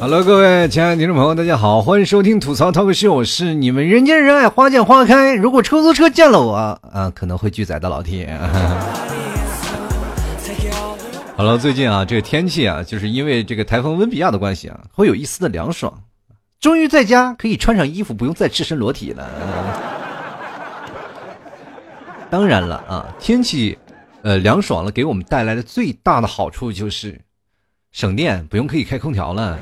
Hello，各位亲爱的听众朋友，大家好，欢迎收听吐槽 talk show，我是你们人见人爱、花见花开。如果出租车见了我，啊，可能会拒载的老铁。好了，最近啊，这个天气啊，就是因为这个台风温比亚的关系啊，会有一丝的凉爽。终于在家可以穿上衣服，不用再赤身裸体了。当然了啊，天气呃凉爽了，给我们带来的最大的好处就是省电，不用可以开空调了。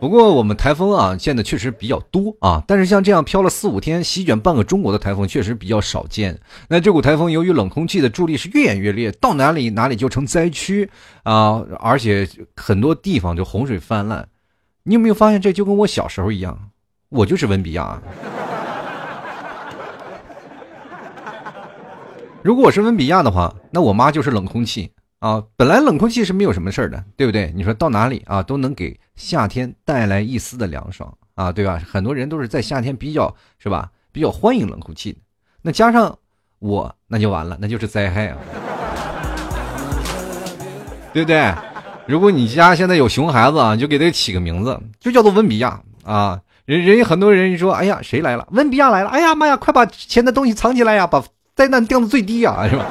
不过我们台风啊，见的确实比较多啊，但是像这样飘了四五天，席卷半个中国的台风确实比较少见。那这股台风由于冷空气的助力是越演越烈，到哪里哪里就成灾区啊，而且很多地方就洪水泛滥。你有没有发现，这就跟我小时候一样，我就是温比亚。如果我是温比亚的话，那我妈就是冷空气。啊，本来冷空气是没有什么事儿的，对不对？你说到哪里啊，都能给夏天带来一丝的凉爽啊，对吧？很多人都是在夏天比较是吧，比较欢迎冷空气的。那加上我，那就完了，那就是灾害啊，对不对？如果你家现在有熊孩子啊，就给他起个名字，就叫做温比亚啊。人人家很多人说，哎呀，谁来了？温比亚来了！哎呀妈呀，快把钱的东西藏起来呀，把灾难降到最低呀，是吧？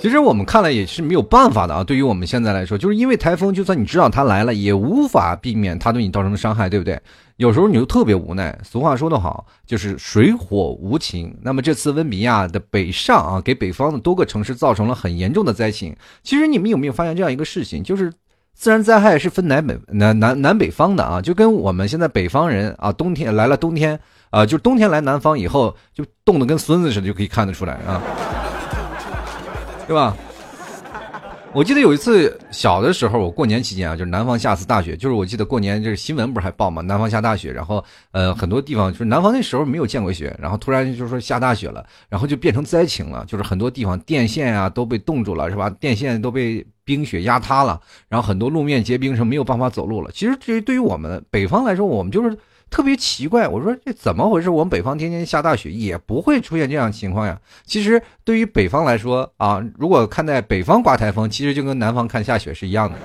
其实我们看来也是没有办法的啊。对于我们现在来说，就是因为台风，就算你知道它来了，也无法避免它对你造成的伤害，对不对？有时候你就特别无奈。俗话说得好，就是水火无情。那么这次温比亚的北上啊，给北方的多个城市造成了很严重的灾情。其实你们有没有发现这样一个事情？就是自然灾害是分南北南南南北方的啊，就跟我们现在北方人啊，冬天来了冬天啊，就冬天来南方以后就冻得跟孙子似的，就可以看得出来啊。对吧？我记得有一次小的时候，我过年期间啊，就是南方下次大雪，就是我记得过年就是新闻不是还报吗？南方下大雪，然后呃很多地方就是南方那时候没有见过雪，然后突然就是说下大雪了，然后就变成灾情了，就是很多地方电线啊都被冻住了，是吧？电线都被冰雪压塌了，然后很多路面结冰，是没有办法走路了。其实这对于我们北方来说，我们就是。特别奇怪，我说这怎么回事？我们北方天天下大雪，也不会出现这样情况呀。其实对于北方来说啊，如果看在北方刮台风，其实就跟南方看下雪是一样的，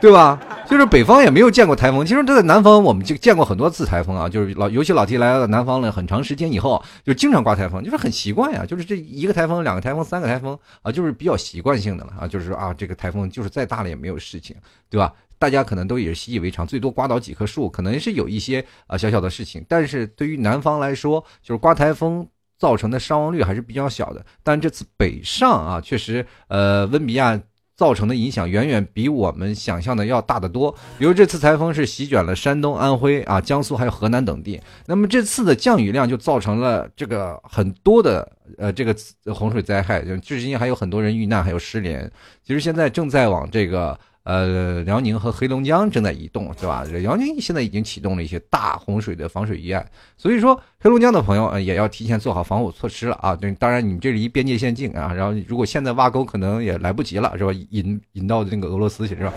对吧？就是北方也没有见过台风，其实这在南方我们就见过很多次台风啊。就是老尤其老提来了南方了很长时间以后，就经常刮台风，就是很习惯呀。就是这一个台风、两个台风、三个台风啊，就是比较习惯性的了啊。就是说啊，这个台风就是再大了也没有事情，对吧？大家可能都也是习以为常，最多刮倒几棵树，可能是有一些啊小小的事情。但是对于南方来说，就是刮台风造成的伤亡率还是比较小的。但这次北上啊，确实，呃，温比亚。造成的影响远远比我们想象的要大得多。比如这次台风是席卷了山东、安徽啊、江苏还有河南等地，那么这次的降雨量就造成了这个很多的呃这个洪水灾害，就至今还有很多人遇难，还有失联。其实现在正在往这个。呃，辽宁和黑龙江正在移动，是吧？辽宁现在已经启动了一些大洪水的防水预案，所以说黑龙江的朋友也要提前做好防火措施了啊。对，当然你们这是一边界线近啊，然后如果现在挖沟可能也来不及了，是吧？引引到那个俄罗斯去，是吧？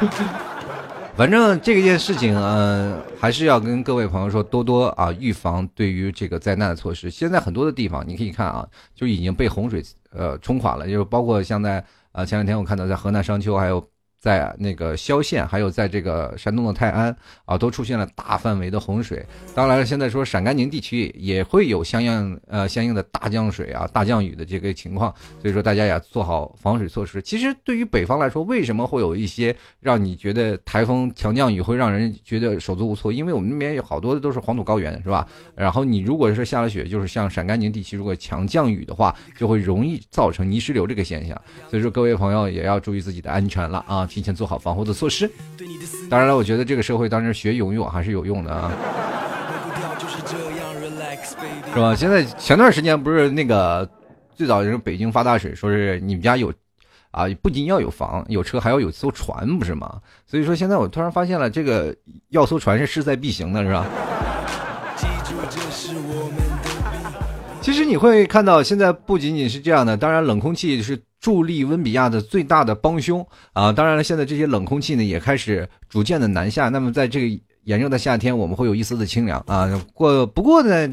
反正这件事情，嗯，还是要跟各位朋友说，多多啊预防对于这个灾难的措施。现在很多的地方你可以看啊，就已经被洪水呃冲垮了，就是包括像在。啊，前两天我看到在河南商丘还有。在那个萧县，还有在这个山东的泰安啊，都出现了大范围的洪水。当然了，现在说陕甘宁地区也会有相应呃相应的大降水啊、大降雨的这个情况。所以说大家也做好防水措施。其实对于北方来说，为什么会有一些让你觉得台风强降雨会让人觉得手足无措？因为我们那边有好多的都是黄土高原，是吧？然后你如果是下了雪，就是像陕甘宁地区，如果强降雨的话，就会容易造成泥石流这个现象。所以说各位朋友也要注意自己的安全了啊！提前做好防护的措施。当然了，我觉得这个社会当中学游泳还是有用的啊，是吧？现在前段时间不是那个最早是北京发大水，说是你们家有啊，不仅要有房有车，还要有艘船，不是吗？所以说现在我突然发现了，这个要艘船是势在必行的，是吧？其实你会看到，现在不仅仅是这样的，当然冷空气是助力温比亚的最大的帮凶啊。当然了，现在这些冷空气呢也开始逐渐的南下。那么在这个炎热的夏天，我们会有一丝的清凉啊。过不过呢？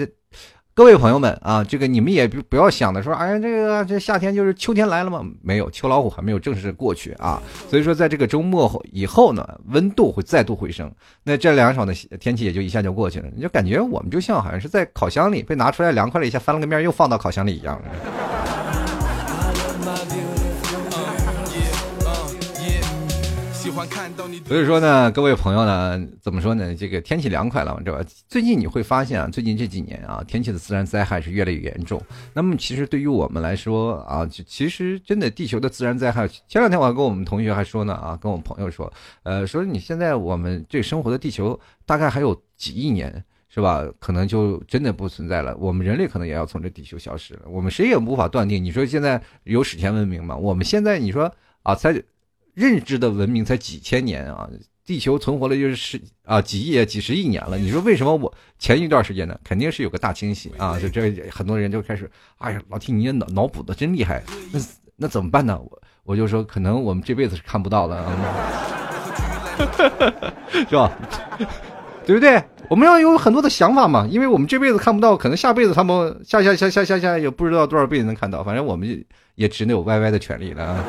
各位朋友们啊，这个你们也不不要想的说，哎呀，这个这夏天就是秋天来了吗？没有，秋老虎还没有正式过去啊。所以说，在这个周末以后呢，温度会再度回升，那这凉爽的天气也就一下就过去了。你就感觉我们就像好像是在烤箱里被拿出来凉快了一下，翻了个面又放到烤箱里一样。喜欢看到你所以说呢，各位朋友呢，怎么说呢？这个天气凉快了，知道吧？最近你会发现啊，最近这几年啊，天气的自然灾害是越来越严重。那么其实对于我们来说啊，其实真的地球的自然灾害，前两天我还跟我们同学还说呢啊，跟我们朋友说，呃，说你现在我们这生活的地球大概还有几亿年是吧？可能就真的不存在了，我们人类可能也要从这地球消失了。我们谁也无法断定。你说现在有史前文明吗？我们现在你说啊，才。认知的文明才几千年啊，地球存活了就是十啊几亿几十亿年了。你说为什么我前一段时间呢？肯定是有个大清洗啊，就这很多人就开始，哎呀，老听你脑脑补的真厉害，那那怎么办呢？我我就说，可能我们这辈子是看不到了，是吧？对不对？我们要有很多的想法嘛，因为我们这辈子看不到，可能下辈子他们下下下下下下也不知道多少辈子能看到，反正我们也只能有 YY 的权利了啊。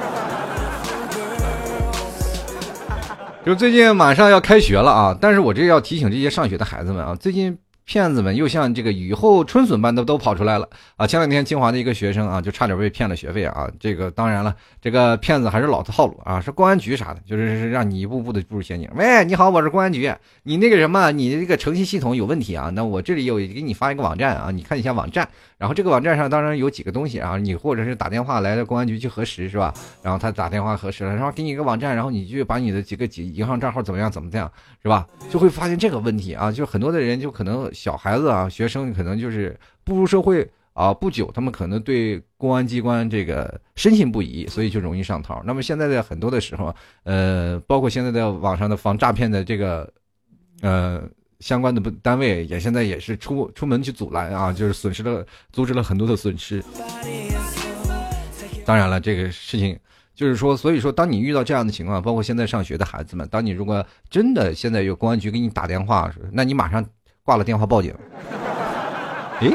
就最近马上要开学了啊，但是我这要提醒这些上学的孩子们啊，最近。骗子们又像这个雨后春笋般的都跑出来了啊！前两天清华的一个学生啊，就差点被骗了学费啊！这个当然了，这个骗子还是老套路啊，是公安局啥的，就是是让你一步步的步入陷阱。喂，你好，我是公安局，你那个什么，你的这个诚信系统有问题啊？那我这里有给你发一个网站啊，你看一下网站，然后这个网站上当然有几个东西啊，你或者是打电话来的公安局去核实是吧？然后他打电话核实了，然后给你一个网站，然后你就把你的几个几银行账号怎么样怎么样是吧？就会发现这个问题啊，就很多的人就可能。小孩子啊，学生可能就是步入社会啊不久，他们可能对公安机关这个深信不疑，所以就容易上套。那么现在的很多的时候，呃，包括现在的网上的防诈骗的这个呃相关的不单位，也现在也是出出门去阻拦啊，就是损失了，阻止了很多的损失。当然了，这个事情就是说，所以说，当你遇到这样的情况，包括现在上学的孩子们，当你如果真的现在有公安局给你打电话，那你马上。挂了电话报警，哎，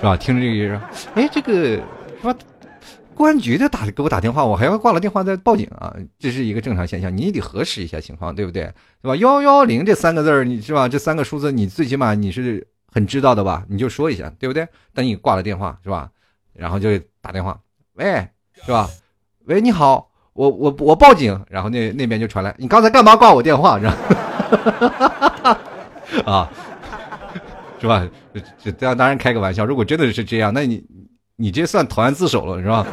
是吧？听着这个意思，哎，这个是吧？公安局的打给我打电话，我还要挂了电话再报警啊？这是一个正常现象，你得核实一下情况，对不对？是吧？幺幺零这三个字儿，你是吧？这三个数字，你最起码你是很知道的吧？你就说一下，对不对？等你挂了电话，是吧？然后就打电话，喂，是吧？喂，你好，我我我报警，然后那那边就传来，你刚才干嘛挂我电话？是吧？啊。是吧？这这当然开个玩笑。如果真的是这样，那你你这算投案自首了，是吧？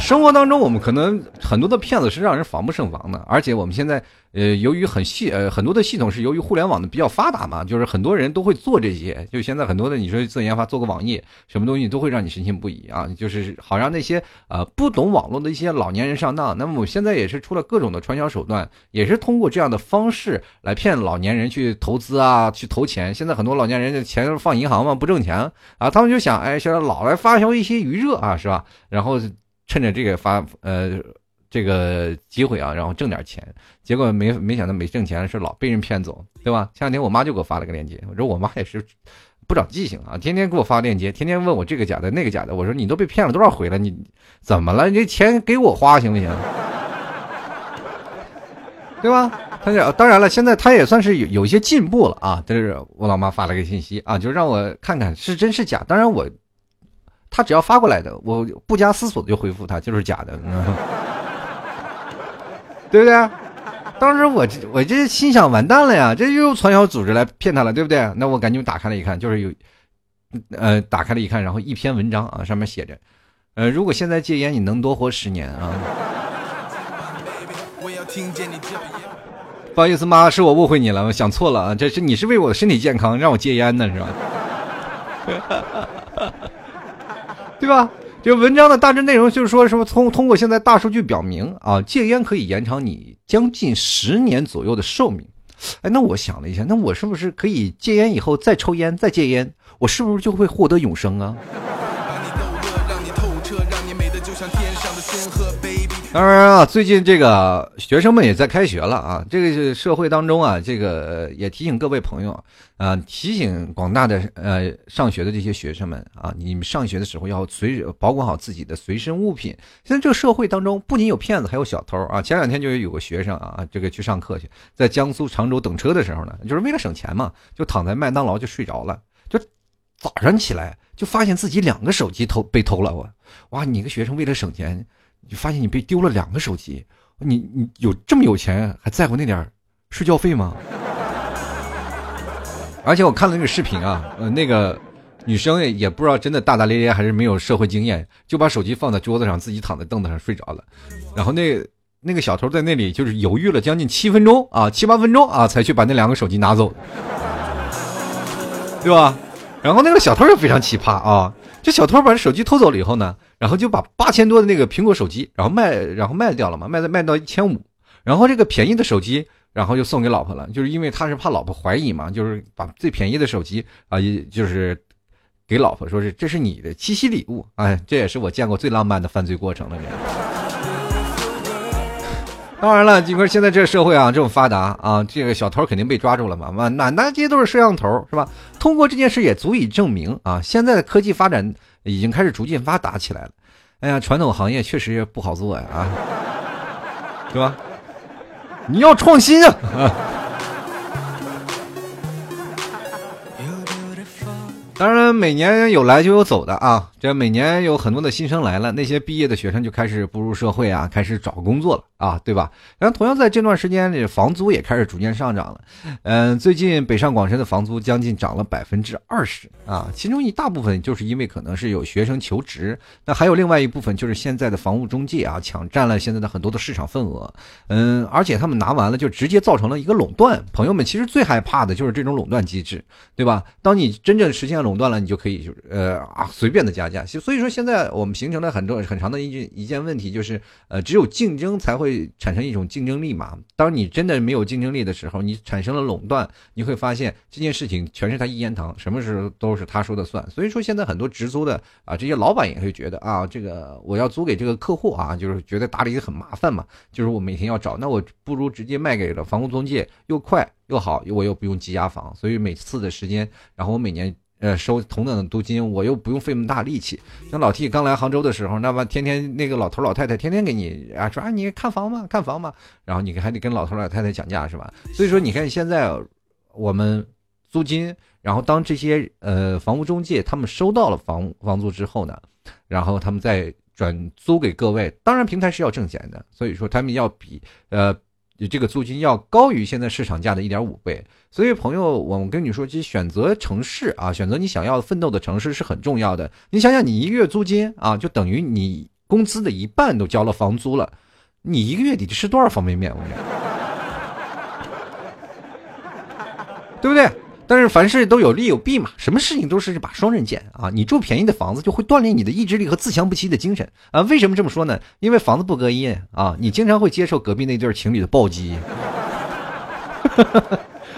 生活当中，我们可能很多的骗子是让人防不胜防的，而且我们现在。呃，由于很系呃很多的系统是由于互联网的比较发达嘛，就是很多人都会做这些。就现在很多的你说自研发做个网页，什么东西都会让你深信不疑啊，就是好让那些呃不懂网络的一些老年人上当。那么我现在也是出了各种的传销手段，也是通过这样的方式来骗老年人去投资啊，去投钱。现在很多老年人的钱放银行嘛，不挣钱啊，他们就想哎，现在老来发销一些余热啊，是吧？然后趁着这个发呃。这个机会啊，然后挣点钱，结果没没想到没挣钱是老被人骗走，对吧？前两天我妈就给我发了个链接，我说我妈也是不长记性啊，天天给我发链接，天天问我这个假的那个假的，我说你都被骗了多少回了，你怎么了？你这钱给我花行不行？对吧？他讲当然了，现在他也算是有有一些进步了啊。但是我老妈发了个信息啊，就让我看看是真是假。当然我他只要发过来的，我不加思索的就回复他就是假的。对不对？当时我我这心想完蛋了呀，这又传销组织来骗他了，对不对？那我赶紧打开了一看，就是有，呃，打开了一看，然后一篇文章啊，上面写着，呃，如果现在戒烟，你能多活十年啊？不好意思，妈，是我误会你了，我想错了啊，这是你是为我的身体健康让我戒烟的是吧？对吧？就文章的大致内容就是说，什么通通过现在大数据表明啊，戒烟可以延长你将近十年左右的寿命哎，那我想了一下，那我是不是可以戒烟以后再抽烟，再戒烟，我是不是就会获得永生啊？当然啊，最近这个学生们也在开学了啊，这个是社会当中啊，这个也提醒各位朋友啊，提醒广大的呃上学的这些学生们啊，你们上学的时候要随保管好自己的随身物品。现在这个社会当中不仅有骗子，还有小偷啊。前两天就有个学生啊，这个去上课去，在江苏常州等车的时候呢，就是为了省钱嘛，就躺在麦当劳就睡着了，就早上起来就发现自己两个手机偷被偷了，我哇，你个学生为了省钱。你发现你被丢了两个手机，你你有这么有钱，还在乎那点睡觉费吗？而且我看了那个视频啊，呃，那个女生也不知道真的大大咧咧还是没有社会经验，就把手机放在桌子上，自己躺在凳子上睡着了。然后那那个小偷在那里就是犹豫了将近七分钟啊，七八分钟啊，才去把那两个手机拿走，对吧？然后那个小偷也非常奇葩啊，这小偷把手机偷走了以后呢？然后就把八千多的那个苹果手机，然后卖，然后卖掉了嘛，卖到卖到一千五，然后这个便宜的手机，然后就送给老婆了，就是因为他是怕老婆怀疑嘛，就是把最便宜的手机啊，也就是给老婆说是这是你的七夕礼物，哎，这也是我见过最浪漫的犯罪过程了。当然了，你说现在这社会啊这么发达啊，这个小偷肯定被抓住了嘛，满满大街都是摄像头，是吧？通过这件事也足以证明啊，现在的科技发展。已经开始逐渐发达起来了，哎呀，传统行业确实不好做呀，啊，是吧？你要创新啊！当然，每年有来就有走的啊。这每年有很多的新生来了，那些毕业的学生就开始步入社会啊，开始找工作了啊，对吧？然后同样在这段时间里，房租也开始逐渐上涨了。嗯，最近北上广深的房租将近涨了百分之二十啊，其中一大部分就是因为可能是有学生求职，那还有另外一部分就是现在的房屋中介啊抢占了现在的很多的市场份额。嗯，而且他们拿完了就直接造成了一个垄断。朋友们其实最害怕的就是这种垄断机制，对吧？当你真正实现垄断了，你就可以就是呃啊随便的加价。所以说现在我们形成了很多很长的一一件问题，就是呃只有竞争才会产生一种竞争力嘛。当你真的没有竞争力的时候，你产生了垄断，你会发现这件事情全是他一言堂，什么时候都是他说的算。所以说现在很多直租的啊这些老板也会觉得啊这个我要租给这个客户啊，就是觉得打理很麻烦嘛，就是我每天要找，那我不如直接卖给了房屋中介，又快又好，我又不用积压房，所以每次的时间，然后我每年。呃，收同等的租金，我又不用费那么大力气。像老 T 刚来杭州的时候，那么天天那个老头老太太天天给你啊说啊，你看房吗？看房吗？然后你还得跟老头老太太讲价是吧？所以说你看现在我们租金，然后当这些呃房屋中介他们收到了房房租之后呢，然后他们再转租给各位，当然平台是要挣钱的，所以说他们要比呃。你这个租金要高于现在市场价的一点五倍，所以朋友，我跟你说，其实选择城市啊，选择你想要奋斗的城市是很重要的。你想想，你一个月租金啊，就等于你工资的一半都交了房租了，你一个月得吃多少方便面？我对不对？但是凡事都有利有弊嘛，什么事情都是把双刃剑啊！你住便宜的房子，就会锻炼你的意志力和自强不息的精神啊！为什么这么说呢？因为房子不隔音啊，你经常会接受隔壁那对情侣的暴击。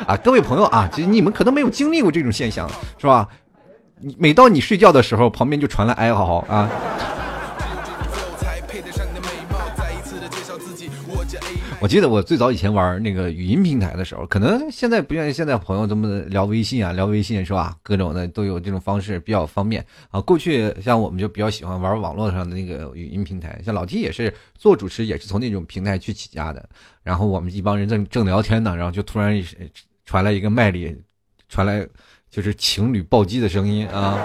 啊，各位朋友啊，其实你们可能没有经历过这种现象，是吧？每到你睡觉的时候，旁边就传来哀嚎啊。我记得我最早以前玩那个语音平台的时候，可能现在不愿意。现在朋友这么聊微信啊，聊微信是吧？各种的都有这种方式，比较方便啊。过去像我们就比较喜欢玩网络上的那个语音平台，像老 T 也是做主持，也是从那种平台去起家的。然后我们一帮人正正聊天呢，然后就突然传来一个麦里传来就是情侣暴击的声音啊。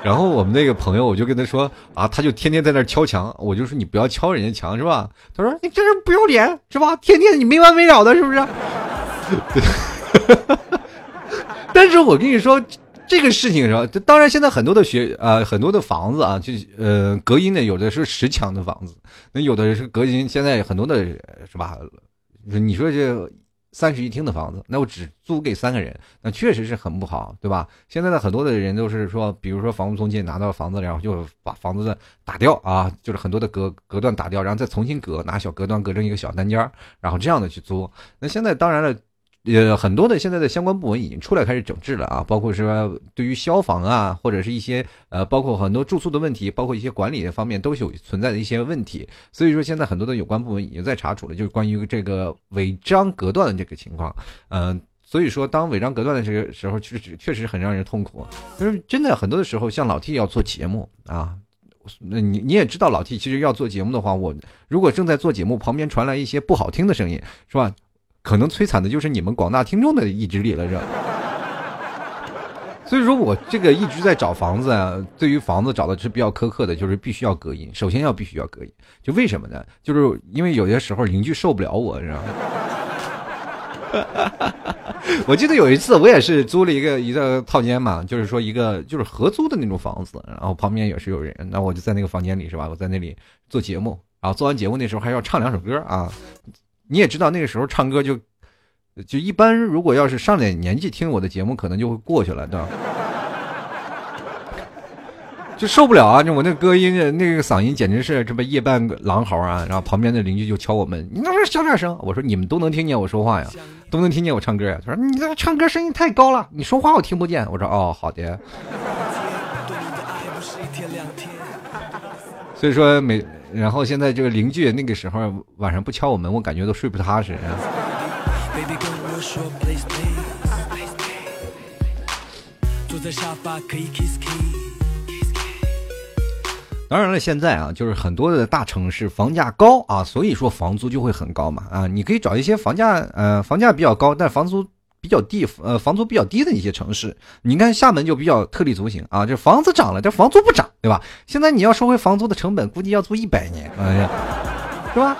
然后我们那个朋友，我就跟他说啊，他就天天在那敲墙，我就说你不要敲人家墙是吧？他说你这是不要脸是吧？天天你没完没了的，是不是？但是我跟你说这个事情是吧？当然现在很多的学啊，很多的房子啊，就呃隔音的有的是实墙的房子，那有的是隔音，现在很多的是吧？你说这三室一厅的房子，那我只租给三个人，那确实是很不好，对吧？现在的很多的人都是说，比如说房屋中介拿到房子，然后就把房子打掉啊，就是很多的隔隔断打掉，然后再重新隔，拿小隔断隔成一个小单间然后这样的去租。那现在当然了。呃，很多的现在的相关部门已经出来开始整治了啊，包括说对于消防啊，或者是一些呃，包括很多住宿的问题，包括一些管理的方面都是有存在的一些问题。所以说现在很多的有关部门已经在查处了，就是关于这个违章隔断的这个情况。嗯，所以说当违章隔断的这个时候，确实确实很让人痛苦。就是真的很多的时候，像老 T 要做节目啊，那你你也知道，老 T 其实要做节目的话，我如果正在做节目，旁边传来一些不好听的声音，是吧？可能摧残的就是你们广大听众的意志力了，是吧？所以说我这个一直在找房子啊，对于房子找的是比较苛刻的，就是必须要隔音，首先要必须要隔音。就为什么呢？就是因为有些时候邻居受不了我，知道吗？我记得有一次我也是租了一个一个套间嘛，就是说一个就是合租的那种房子，然后旁边也是有人，那我就在那个房间里是吧？我在那里做节目，然后做完节目那时候还要唱两首歌啊。你也知道那个时候唱歌就，就一般。如果要是上点年纪听我的节目，可能就会过去了，对吧？就受不了啊！就我那歌音，那个嗓音简直是这么夜半狼嚎啊！然后旁边的邻居就敲我门：“你那小点声。”我说：“你们都能听见我说话呀，都能听见我唱歌呀。”他说：“你这唱歌声音太高了，你说话我听不见。”我说：“哦，好的。”所以说每。然后现在这个邻居那个时候晚上不敲我门，我感觉都睡不踏实。啊当然了，现在啊，就是很多的大城市房价高啊，所以说房租就会很高嘛啊，你可以找一些房价呃房价比较高，但房租。比较低，呃，房租比较低的一些城市，你看厦门就比较特立独行啊，这房子涨了，这房租不涨，对吧？现在你要收回房租的成本，估计要租一百年，哎呀，是吧？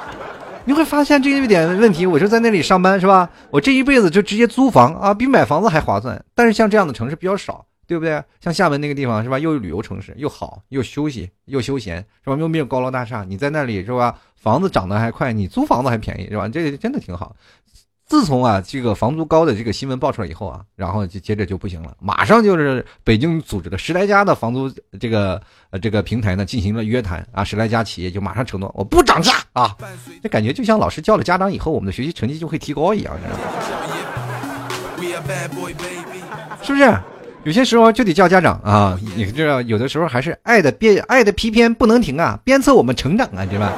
你会发现这一点问题。我就在那里上班，是吧？我这一辈子就直接租房啊，比买房子还划算。但是像这样的城市比较少，对不对？像厦门那个地方，是吧？又旅游城市，又好，又休息，又休闲，是吧？又没有高楼大厦，你在那里，是吧？房子涨得还快，你租房子还便宜，是吧？这个真的挺好。自从啊这个房租高的这个新闻爆出来以后啊，然后就接着就不行了，马上就是北京组织的十来家的房租这个呃这个平台呢进行了约谈啊，十来家企业就马上承诺我不涨价啊，这感觉就像老师叫了家长以后，我们的学习成绩就会提高一样，是不是？有些时候就得叫家长啊，你知道有的时候还是爱的鞭爱的皮鞭不能停啊，鞭策我们成长啊，对吧？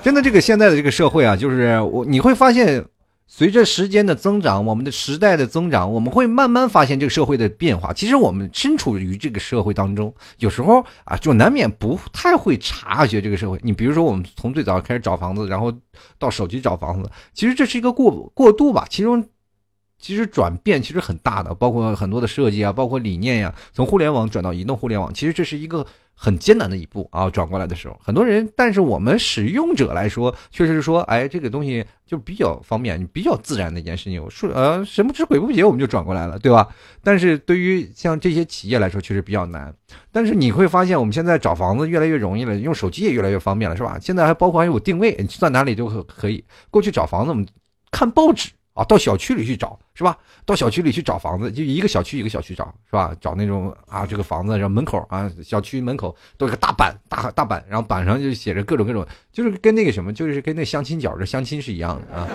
真的，这个现在的这个社会啊，就是我你会发现，随着时间的增长，我们的时代的增长，我们会慢慢发现这个社会的变化。其实我们身处于这个社会当中，有时候啊，就难免不太会察觉这个社会。你比如说，我们从最早开始找房子，然后到手机找房子，其实这是一个过过渡吧。其中其实转变其实很大的，包括很多的设计啊，包括理念呀，从互联网转到移动互联网，其实这是一个。很艰难的一步啊！转过来的时候，很多人，但是我们使用者来说，确实是说，哎，这个东西就比较方便，比较自然的一件事情。我说，呃，神不知鬼不觉，我们就转过来了，对吧？但是对于像这些企业来说，确实比较难。但是你会发现，我们现在找房子越来越容易了，用手机也越来越方便了，是吧？现在还包括还有定位，你在哪里都可可以。过去找房子，我们看报纸。啊，到小区里去找是吧？到小区里去找房子，就一个小区一个小区找是吧？找那种啊，这个房子，然后门口啊，小区门口都有个大板，大大板，然后板上就写着各种各种，就是跟那个什么，就是跟那相亲角的相亲是一样的啊。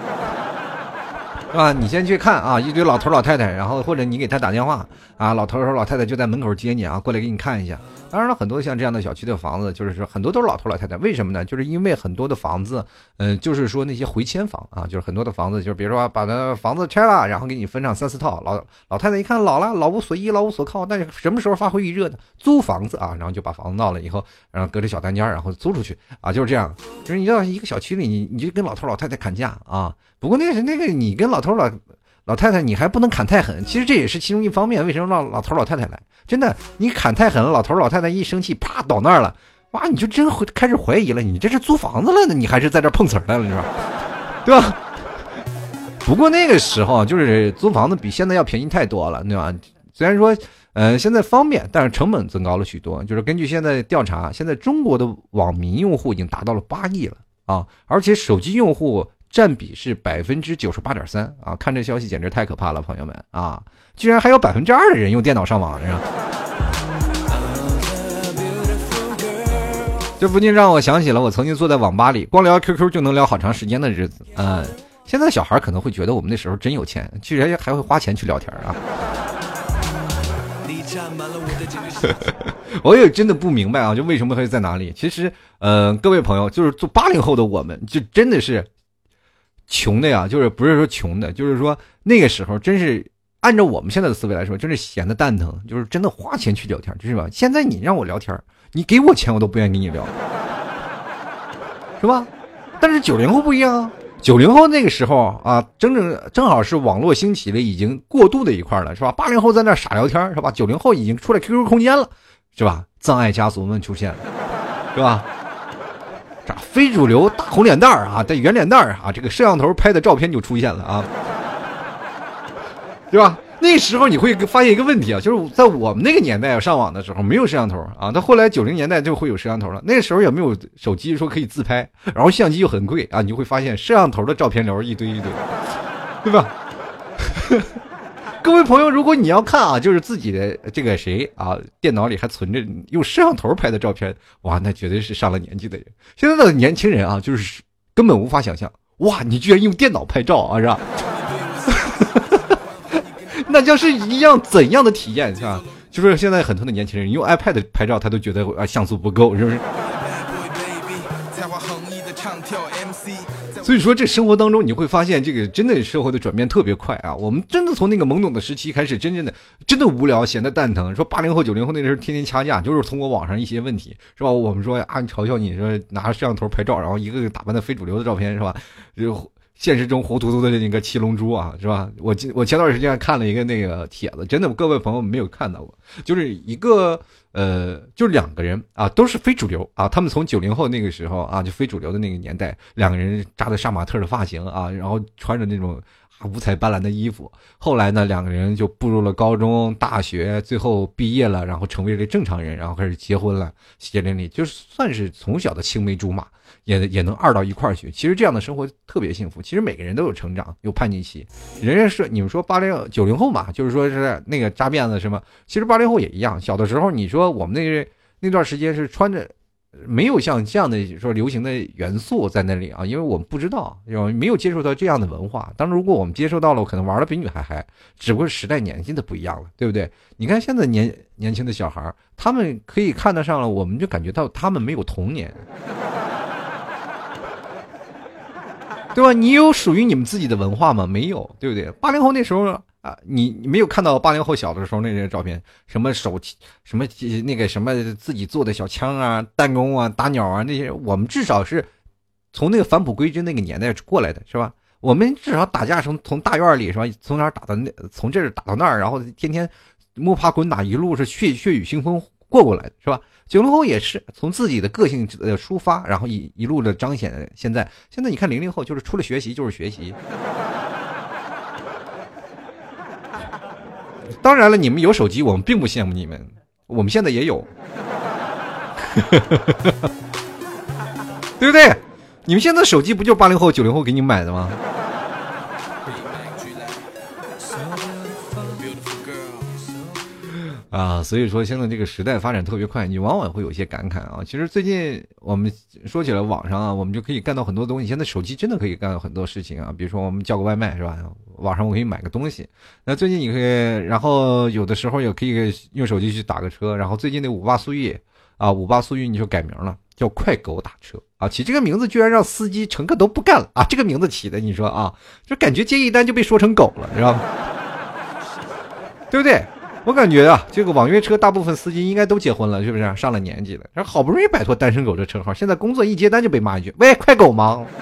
是 吧？你先去看啊，一堆老头老太太，然后或者你给他打电话啊，老头老太太就在门口接你啊，过来给你看一下。当然了，很多像这样的小区的房子，就是说很多都是老头老太太。为什么呢？就是因为很多的房子，嗯，就是说那些回迁房啊，就是很多的房子，就是比如说把那房子拆了，然后给你分上三四套。老老太太一看老了，老无所依，老无所靠，但是什么时候发挥余热呢？租房子啊，然后就把房子闹了以后，然后隔着小单间，然后租出去啊，就是这样。就是你要一个小区里，你你就跟老头老太太砍价啊。不过那是那个你跟老头老。老太太，你还不能砍太狠，其实这也是其中一方面。为什么让老头老太太来？真的，你砍太狠了，老头老太太一生气，啪倒那儿了，哇，你就真会开始怀疑了，你这是租房子了呢，你还是在这碰瓷儿来了，是吧？对吧？不过那个时候就是租房子比现在要便宜太多了，对吧？虽然说，呃，现在方便，但是成本增高了许多。就是根据现在调查，现在中国的网民用户已经达到了八亿了。啊，而且手机用户占比是百分之九十八点三啊！看这消息简直太可怕了，朋友们啊，居然还有百分之二的人用电脑上网，是吧？这不禁让我想起了我曾经坐在网吧里，光聊 QQ 就能聊好长时间的日子。嗯，现在小孩可能会觉得我们那时候真有钱，居然还会花钱去聊天啊！我也真的不明白啊，就为什么会在哪里？其实，呃，各位朋友，就是做八零后的我们，就真的是穷的呀，就是不是说穷的，就是说那个时候真是按照我们现在的思维来说，真是闲的蛋疼，就是真的花钱去聊天，就是吧？现在你让我聊天。你给我钱，我都不愿意跟你聊，是吧？但是九零后不一样啊，九零后那个时候啊，整整正好是网络兴起的已经过渡的一块了，是吧？八零后在那傻聊天，是吧？九零后已经出来 QQ 空间了，是吧？葬爱家族们出现了，是吧？这非主流大红脸蛋儿啊，带圆脸蛋儿啊，这个摄像头拍的照片就出现了啊，对吧？那时候你会发现一个问题啊，就是在我们那个年代啊上网的时候没有摄像头啊，到后来九零年代就会有摄像头了。那时候也没有手机说可以自拍，然后相机又很贵啊，你就会发现摄像头的照片流一堆一堆，对吧？各位朋友，如果你要看啊，就是自己的这个谁啊，电脑里还存着用摄像头拍的照片，哇，那绝对是上了年纪的人。现在的年轻人啊，就是根本无法想象，哇，你居然用电脑拍照啊，是吧？那将是一样怎样的体验，是吧？就是现在很多的年轻人用 iPad 拍照，他都觉得啊像素不够，是不是？所以说，这生活当中你会发现，这个真的社会的转变特别快啊！我们真的从那个懵懂的时期开始，真正的真的无聊，闲的蛋疼。说八零后、九零后那时候天天掐架，就是通过网上一些问题，是吧？我们说啊，你嘲笑你说拿着摄像头拍照，然后一个个打扮的非主流的照片，是吧？就。现实中活脱脱的那个七龙珠啊，是吧？我我前段时间看了一个那个帖子，真的，各位朋友没有看到过，就是一个呃，就两个人啊，都是非主流啊，他们从九零后那个时候啊，就非主流的那个年代，两个人扎的杀马特的发型啊，然后穿着那种五彩斑斓的衣服，后来呢，两个人就步入了高中、大学，最后毕业了，然后成为了正常人，然后开始结婚了，血淋淋，就算是从小的青梅竹马。也也能二到一块儿去，其实这样的生活特别幸福。其实每个人都有成长，有叛逆期。人家是你们说八零九零后嘛，就是说是那个扎辫子什么，其实八零后也一样。小的时候，你说我们那那段时间是穿着，没有像这样的说流行的元素在那里啊，因为我们不知道，没有接触到这样的文化。当然，如果我们接受到了，我可能玩的比女孩还，只不过是时代年纪的不一样了，对不对？你看现在年年轻的小孩，他们可以看得上了，我们就感觉到他们没有童年。对吧？你有属于你们自己的文化吗？没有，对不对？八零后那时候啊，你你没有看到八零后小的时候那些照片，什么手什么那个什么自己做的小枪啊、弹弓啊、打鸟啊那些，我们至少是从那个返璞归真那个年代过来的，是吧？我们至少打架从从大院里是吧？从哪打到那，从这儿打到那儿，然后天天摸爬滚打，一路是血血雨腥风过过来的，是吧？九零后也是从自己的个性呃抒发，然后一一路的彰显。现在现在你看零零后就是除了学习就是学习。当然了，你们有手机，我们并不羡慕你们，我们现在也有，对不对？你们现在手机不就八零后九零后给你买的吗？啊，所以说现在这个时代发展特别快，你往往会有一些感慨啊。其实最近我们说起来网上啊，我们就可以干到很多东西。现在手机真的可以干到很多事情啊，比如说我们叫个外卖是吧？网上我可以买个东西。那最近你可以，然后有的时候也可以用手机去打个车。然后最近那五八速运啊，五八速运你就改名了，叫快狗打车啊。起这个名字居然让司机乘客都不干了啊！这个名字起的，你说啊，就感觉接一单就被说成狗了，知道吗？对不对？我感觉啊，这个网约车大部分司机应该都结婚了，是不是？上了年纪了，然后好不容易摆脱单身狗这称号，现在工作一接单就被骂一句：“喂，快狗吗？”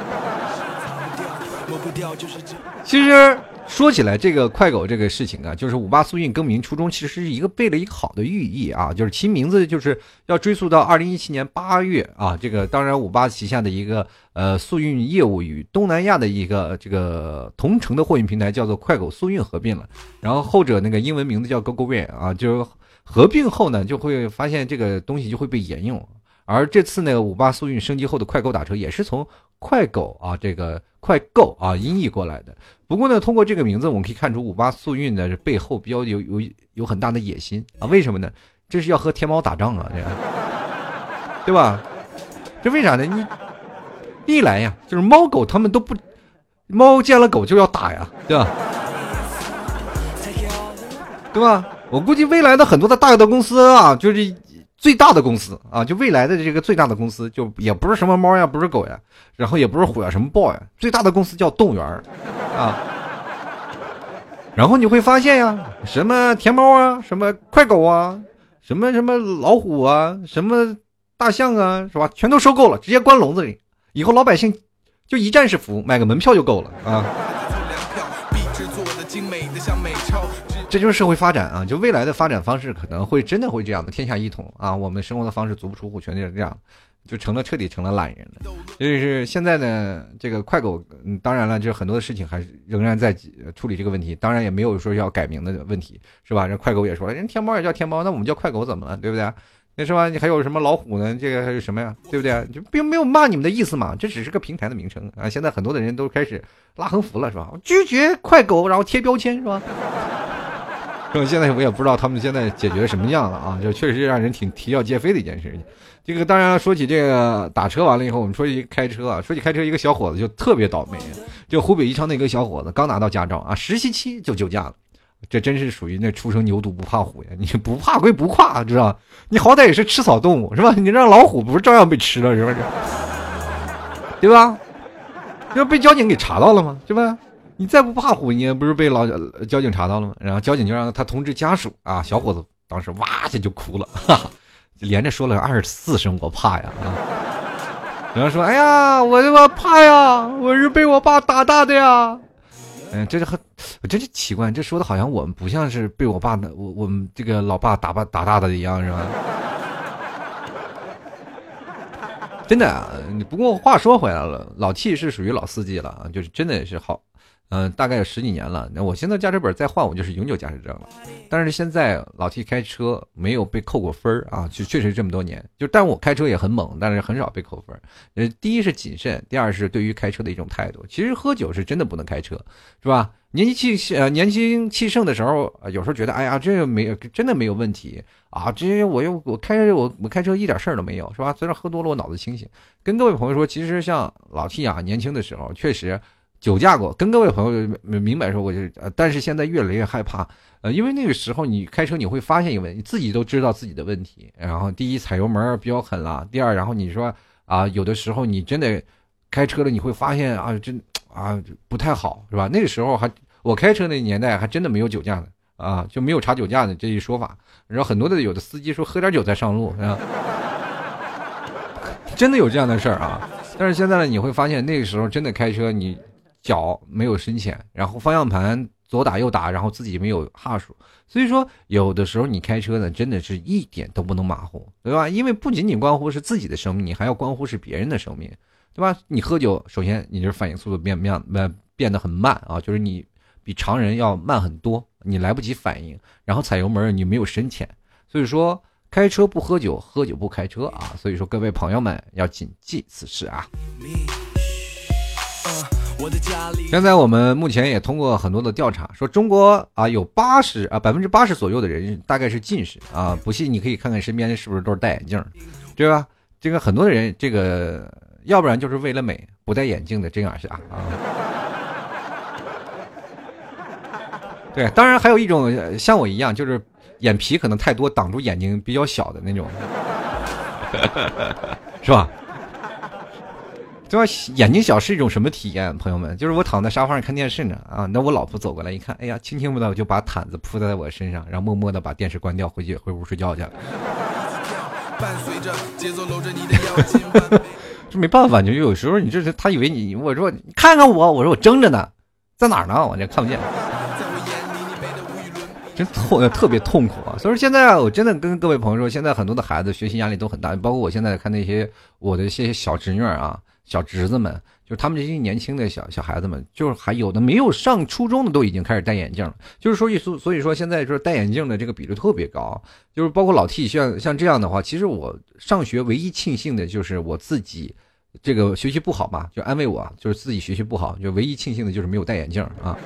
其实。说起来，这个快狗这个事情啊，就是五八速运更名初衷，其实是一个背了一个好的寓意啊，就是其名字就是要追溯到二零一七年八月啊，这个当然五八旗下的一个呃速运业务与东南亚的一个这个同城的货运平台叫做快狗速运合并了，然后后者那个英文名字叫 GoGoVan 啊，就合并后呢，就会发现这个东西就会被沿用。而这次那个五八速运升级后的快狗打车，也是从快狗啊这个快购啊音译过来的。不过呢，通过这个名字，我们可以看出五八速运的背后比较有有有很大的野心啊。为什么呢？这是要和天猫打仗啊，这个，对吧？这为啥呢？你一来呀，就是猫狗他们都不，猫见了狗就要打呀，对吧？对吧？我估计未来的很多的大的公司啊，就是最大的公司啊，就未来的这个最大的公司，就也不是什么猫呀，不是狗呀，然后也不是虎呀，什么豹呀，最大的公司叫动物园啊。然后你会发现呀，什么天猫啊，什么快狗啊，什么什么老虎啊，什么大象啊，是吧？全都收购了，直接关笼子里，以后老百姓就一站式服务，买个门票就够了啊。这就是社会发展啊！就未来的发展方式可能会真的会这样的，天下一统啊！我们生活的方式足不出户，全就是这样，就成了彻底成了懒人了。就是现在呢，这个快狗，嗯，当然了，就很多的事情还是仍然在处理这个问题，当然也没有说要改名的问题，是吧？这快狗也说了，人天猫也叫天猫，那我们叫快狗怎么了？对不对？那是吧？你还有什么老虎呢？这个还有什么呀？对不对？就并没有骂你们的意思嘛，这只是个平台的名称啊！现在很多的人都开始拉横幅了，是吧？拒绝快狗，然后贴标签，是吧？现在我也不知道他们现在解决什么样了啊，就确实让人挺啼笑皆非的一件事情。这个当然说起这个打车完了以后，我们说起开车啊，说起开车，一个小伙子就特别倒霉，就湖北宜昌那个小伙子刚拿到驾照啊，实习期就酒驾了，这真是属于那初生牛犊不怕虎呀！你不怕归不怕，知道？你好歹也是吃草动物是吧？你让老虎不是照样被吃了是不是？对吧？要被交警给查到了吗？是吧？你再不怕虎，你也不是被老交警查到了吗？然后交警就让他通知家属啊。小伙子当时哇一下就哭了，哈哈，连着说了二十四声我怕呀啊。然后说哎呀，我他妈怕呀，我是被我爸打大的呀。嗯，这是很，真是奇怪，这说的好像我们不像是被我爸的，我我们这个老爸打爸打大的一样，是吧？真的啊，不过话说回来了，老 T 是属于老司机了，就是真的是好。嗯，大概有十几年了。那我现在驾驶本再换，我就是永久驾驶证了。但是现在老 T 开车没有被扣过分儿啊，就确实这么多年。就但我开车也很猛，但是很少被扣分儿。呃，第一是谨慎，第二是对于开车的一种态度。其实喝酒是真的不能开车，是吧？年轻气呃年轻气盛的时候，有时候觉得哎呀，这个没有真的没有问题啊，这我又我开我我开车一点事儿都没有，是吧？虽然喝多了，我脑子清醒。跟各位朋友说，其实像老 T 啊，年轻的时候确实。酒驾过，跟各位朋友明白说，我就呃，但是现在越来越害怕，呃，因为那个时候你开车你会发现一个问题，自己都知道自己的问题，然后第一踩油门比较狠了，第二，然后你说啊，有的时候你真的开车了，你会发现啊，真啊不太好，是吧？那个时候还我开车那年代还真的没有酒驾的啊，就没有查酒驾的这一说法，然后很多的有的司机说喝点酒再上路，是吧？真的有这样的事儿啊，但是现在呢，你会发现那个时候真的开车你。脚没有深浅，然后方向盘左打右打，然后自己没有哈数，所以说有的时候你开车呢，真的是一点都不能马虎，对吧？因为不仅仅关乎是自己的生命，你还要关乎是别人的生命，对吧？你喝酒，首先你这反应速度变变变变得很慢啊，就是你比常人要慢很多，你来不及反应，然后踩油门你没有深浅，所以说开车不喝酒，喝酒不开车啊，所以说各位朋友们要谨记此事啊。现在我们目前也通过很多的调查，说中国啊有八十啊百分之八十左右的人大概是近视啊，不信你可以看看身边的是不是都是戴眼镜，对吧？这个很多的人，这个要不然就是为了美不戴眼镜的这样是啊。对，当然还有一种像我一样，就是眼皮可能太多挡住眼睛比较小的那种，是吧？对吧？眼睛小是一种什么体验，朋友们？就是我躺在沙发上看电视呢，啊，那我老婆走过来一看，哎呀，轻轻的就把毯子铺在我身上，然后默默的把电视关掉，回去回屋睡觉去了。这没办法，就有时候你这是他以为你，我说你看看我，我说我睁着呢，在哪儿呢？我这看不见。真痛，特别痛苦啊！所以说现在啊，我真的跟各位朋友说，现在很多的孩子学习压力都很大，包括我现在看那些我的一些小侄女啊。小侄子们，就是他们这些年轻的小小孩子们，就是还有的没有上初中的都已经开始戴眼镜了。就是说，所所以说现在就是戴眼镜的这个比例特别高。就是包括老 T 像像这样的话，其实我上学唯一庆幸的就是我自己这个学习不好嘛，就安慰我，就是自己学习不好，就唯一庆幸的就是没有戴眼镜啊。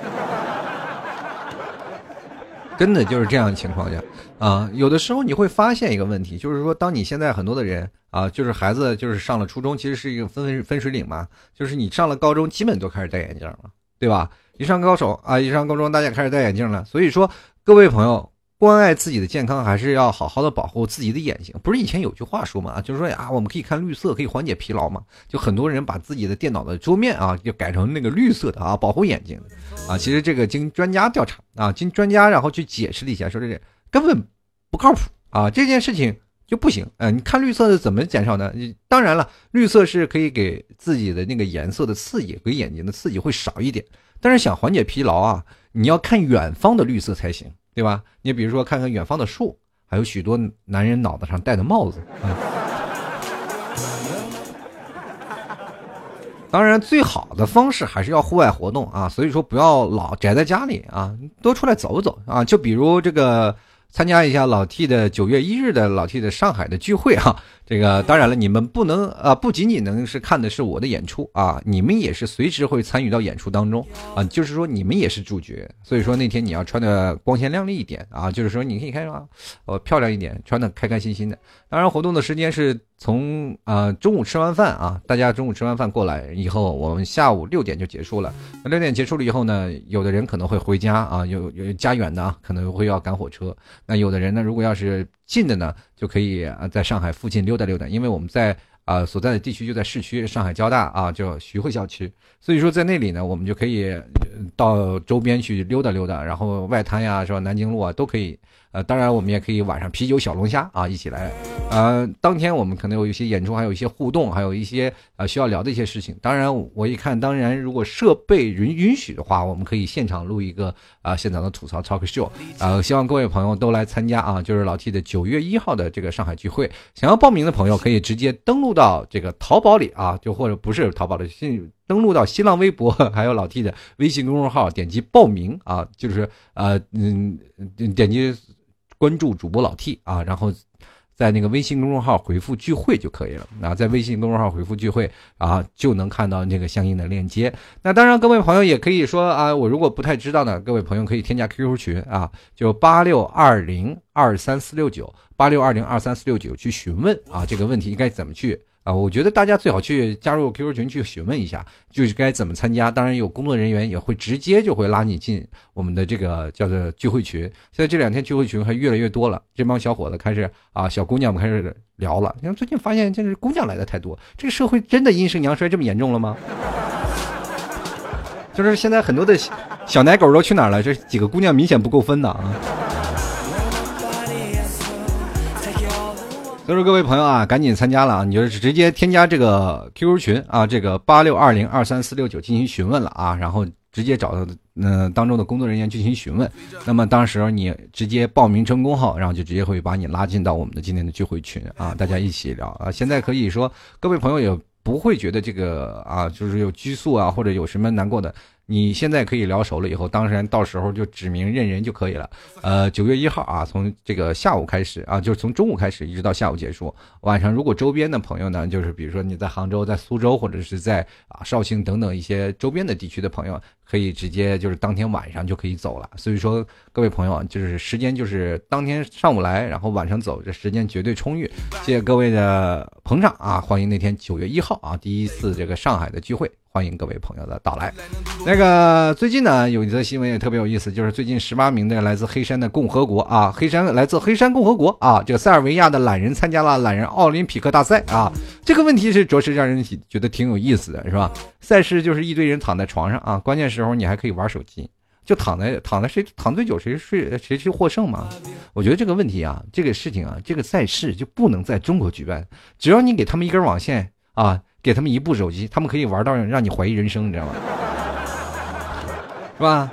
真的就是这样情况下，啊，有的时候你会发现一个问题，就是说，当你现在很多的人啊，就是孩子，就是上了初中，其实是一个分分水岭嘛，就是你上了高中，基本都开始戴眼镜了，对吧？一上高手啊，一上高中，大家开始戴眼镜了。所以说，各位朋友，关爱自己的健康，还是要好好的保护自己的眼睛。不是以前有句话说嘛，就是说啊，我们可以看绿色，可以缓解疲劳嘛。就很多人把自己的电脑的桌面啊，就改成那个绿色的啊，保护眼睛。啊，其实这个经专家调查啊，经专家然后去解释了一下，说这个根本不靠谱啊，这件事情就不行。嗯，你看绿色的怎么减少呢？当然了，绿色是可以给自己的那个颜色的刺激，给眼睛的刺激会少一点。但是想缓解疲劳啊，你要看远方的绿色才行，对吧？你比如说看看远方的树，还有许多男人脑袋上戴的帽子。当然，最好的方式还是要户外活动啊，所以说不要老宅在家里啊，多出来走走啊。就比如这个参加一下老 T 的九月一日的老 T 的上海的聚会哈。这个当然了，你们不能啊，不仅仅能是看的是我的演出啊，你们也是随时会参与到演出当中啊，就是说你们也是主角，所以说那天你要穿的光鲜亮丽一点啊，就是说你可以看啊，呃漂亮一点，穿的开开心心的。当然，活动的时间是从啊中午吃完饭啊，大家中午吃完饭过来以后，我们下午六点就结束了。那六点结束了以后呢，有的人可能会回家啊，有有家远的啊可能会要赶火车。那有的人呢，如果要是近的呢，就可以啊，在上海附近溜达溜达，因为我们在啊所在的地区就在市区，上海交大啊，叫徐汇校区，所以说在那里呢，我们就可以到周边去溜达溜达，然后外滩呀，是吧？南京路啊，都可以。呃，当然我们也可以晚上啤酒小龙虾啊，一起来。呃，当天我们可能有一些演出，还有一些互动，还有一些呃需要聊的一些事情。当然，我一看，当然如果设备允允许的话，我们可以现场录一个啊现场的吐槽 talk show。呃，希望各位朋友都来参加啊，就是老 T 的九月一号的这个上海聚会。想要报名的朋友可以直接登录到这个淘宝里啊，就或者不是淘宝的，新登录到新浪微博，还有老 T 的微信公众号，点击报名啊，就是呃嗯点击。关注主播老 T 啊，然后在那个微信公众号回复聚会就可以了。啊，在微信公众号回复聚会啊，就能看到那个相应的链接。那当然，各位朋友也可以说啊，我如果不太知道呢，各位朋友可以添加 QQ 群啊，就八六二零二三四六九八六二零二三四六九去询问啊，这个问题应该怎么去。啊，我觉得大家最好去加入 QQ 群去询问一下，就是该怎么参加。当然有工作人员也会直接就会拉你进我们的这个叫做聚会群。现在这两天聚会群还越来越多了，这帮小伙子开始啊，小姑娘们开始聊了。你看最近发现，就是姑娘来的太多，这个社会真的阴盛阳衰这么严重了吗？就是现在很多的小奶狗都去哪儿了？这几个姑娘明显不够分的啊。所以说，各位朋友啊，赶紧参加了啊！你就是直接添加这个 QQ 群啊，这个八六二零二三四六九进行询问了啊，然后直接找到嗯当中的工作人员进行询问。那么当时你直接报名成功后，然后就直接会把你拉进到我们的今天的聚会群啊，大家一起聊啊。现在可以说，各位朋友也不会觉得这个啊，就是有拘束啊，或者有什么难过的。你现在可以聊熟了以后，当然到时候就指名认人就可以了。呃，九月一号啊，从这个下午开始啊，就是从中午开始一直到下午结束。晚上如果周边的朋友呢，就是比如说你在杭州、在苏州或者是在啊绍兴等等一些周边的地区的朋友，可以直接就是当天晚上就可以走了。所以说，各位朋友啊就是时间就是当天上午来，然后晚上走，这时间绝对充裕。谢谢各位的捧场啊！欢迎那天九月一号啊，第一次这个上海的聚会。欢迎各位朋友的到来。那个最近呢，有一则新闻也特别有意思，就是最近十八名的来自黑山的共和国啊，黑山来自黑山共和国啊，这个塞尔维亚的懒人参加了懒人奥林匹克大赛啊。这个问题是着实让人觉得挺有意思的，是吧？赛事就是一堆人躺在床上啊，关键时候你还可以玩手机，就躺在躺在谁躺最久谁睡谁去获胜嘛。我觉得这个问题啊，这个事情啊，这个赛事就不能在中国举办，只要你给他们一根网线啊。给他们一部手机，他们可以玩到让你怀疑人生，你知道吗？是吧？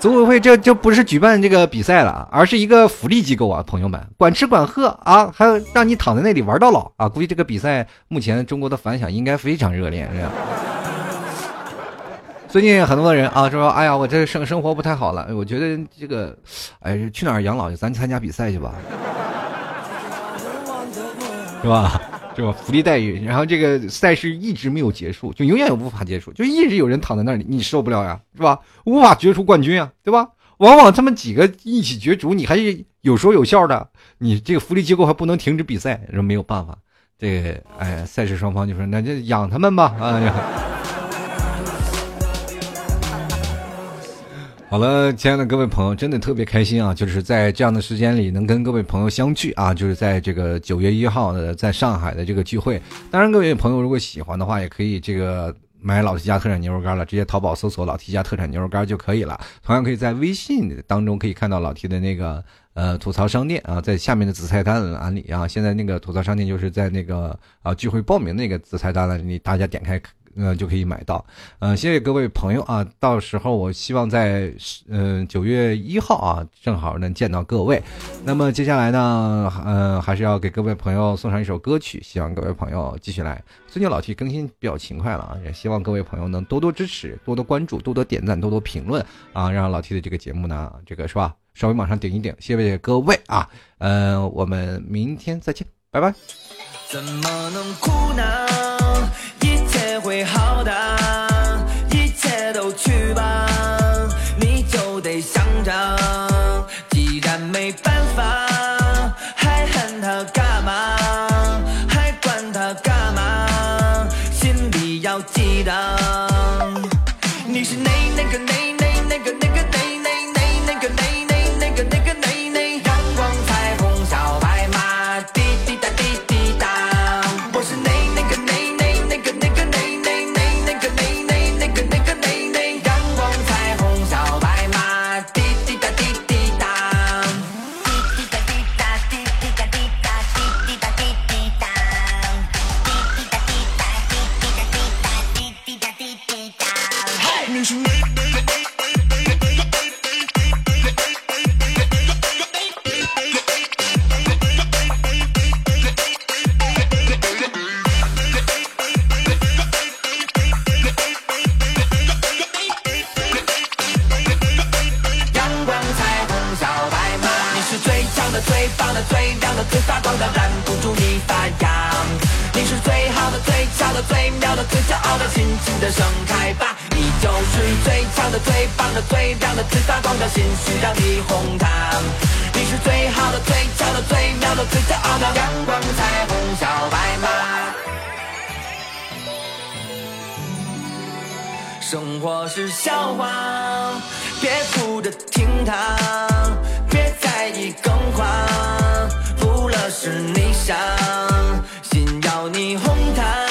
组委会这这不是举办这个比赛了，而是一个福利机构啊，朋友们，管吃管喝啊，还有让你躺在那里玩到老啊！估计这个比赛目前中国的反响应该非常热烈，是吧？最近很多人啊说，哎呀，我这生生活不太好了，我觉得这个，哎，去哪儿养老去？咱参加比赛去吧，是吧？是吧？福利待遇，然后这个赛事一直没有结束，就永远也无法结束，就一直有人躺在那里，你受不了呀，是吧？无法决出冠军啊，对吧？往往他们几个一起角逐，你还是有说有笑的，你这个福利机构还不能停止比赛，说没有办法，这个哎，赛事双方就说那就养他们吧，哎呀好了，亲爱的各位朋友，真的特别开心啊！就是在这样的时间里，能跟各位朋友相聚啊！就是在这个九月一号的在上海的这个聚会。当然，各位朋友如果喜欢的话，也可以这个买老 T 家特产牛肉干了，直接淘宝搜索“老 T 家特产牛肉干”就可以了。同样可以在微信当中可以看到老 T 的那个呃吐槽商店啊，在下面的子菜单栏里啊，现在那个吐槽商店就是在那个啊聚会报名那个子菜单栏里，大家点开。嗯，就可以买到。嗯，谢谢各位朋友啊！到时候我希望在嗯九月一号啊，正好能见到各位。那么接下来呢，嗯，还是要给各位朋友送上一首歌曲，希望各位朋友继续来。最近老 T 更新比较勤快了啊，也希望各位朋友能多多支持，多多关注，多多点赞，多多评论啊，让老 T 的这个节目呢，这个是吧，稍微往上顶一顶。谢谢各位啊！嗯，我们明天再见，拜拜。怎么能哭呢？会好的，一切都去吧，最妙的、最骄傲的，尽情的盛开吧！你就是最强的、最棒的、最亮的、最发光的，心需要你哄它。你是最好的、最俏的、最妙的、最骄傲的，阳光彩虹小白马。生活是笑话，别哭着听它，别在意更话，不乐是你傻，心要你哄它。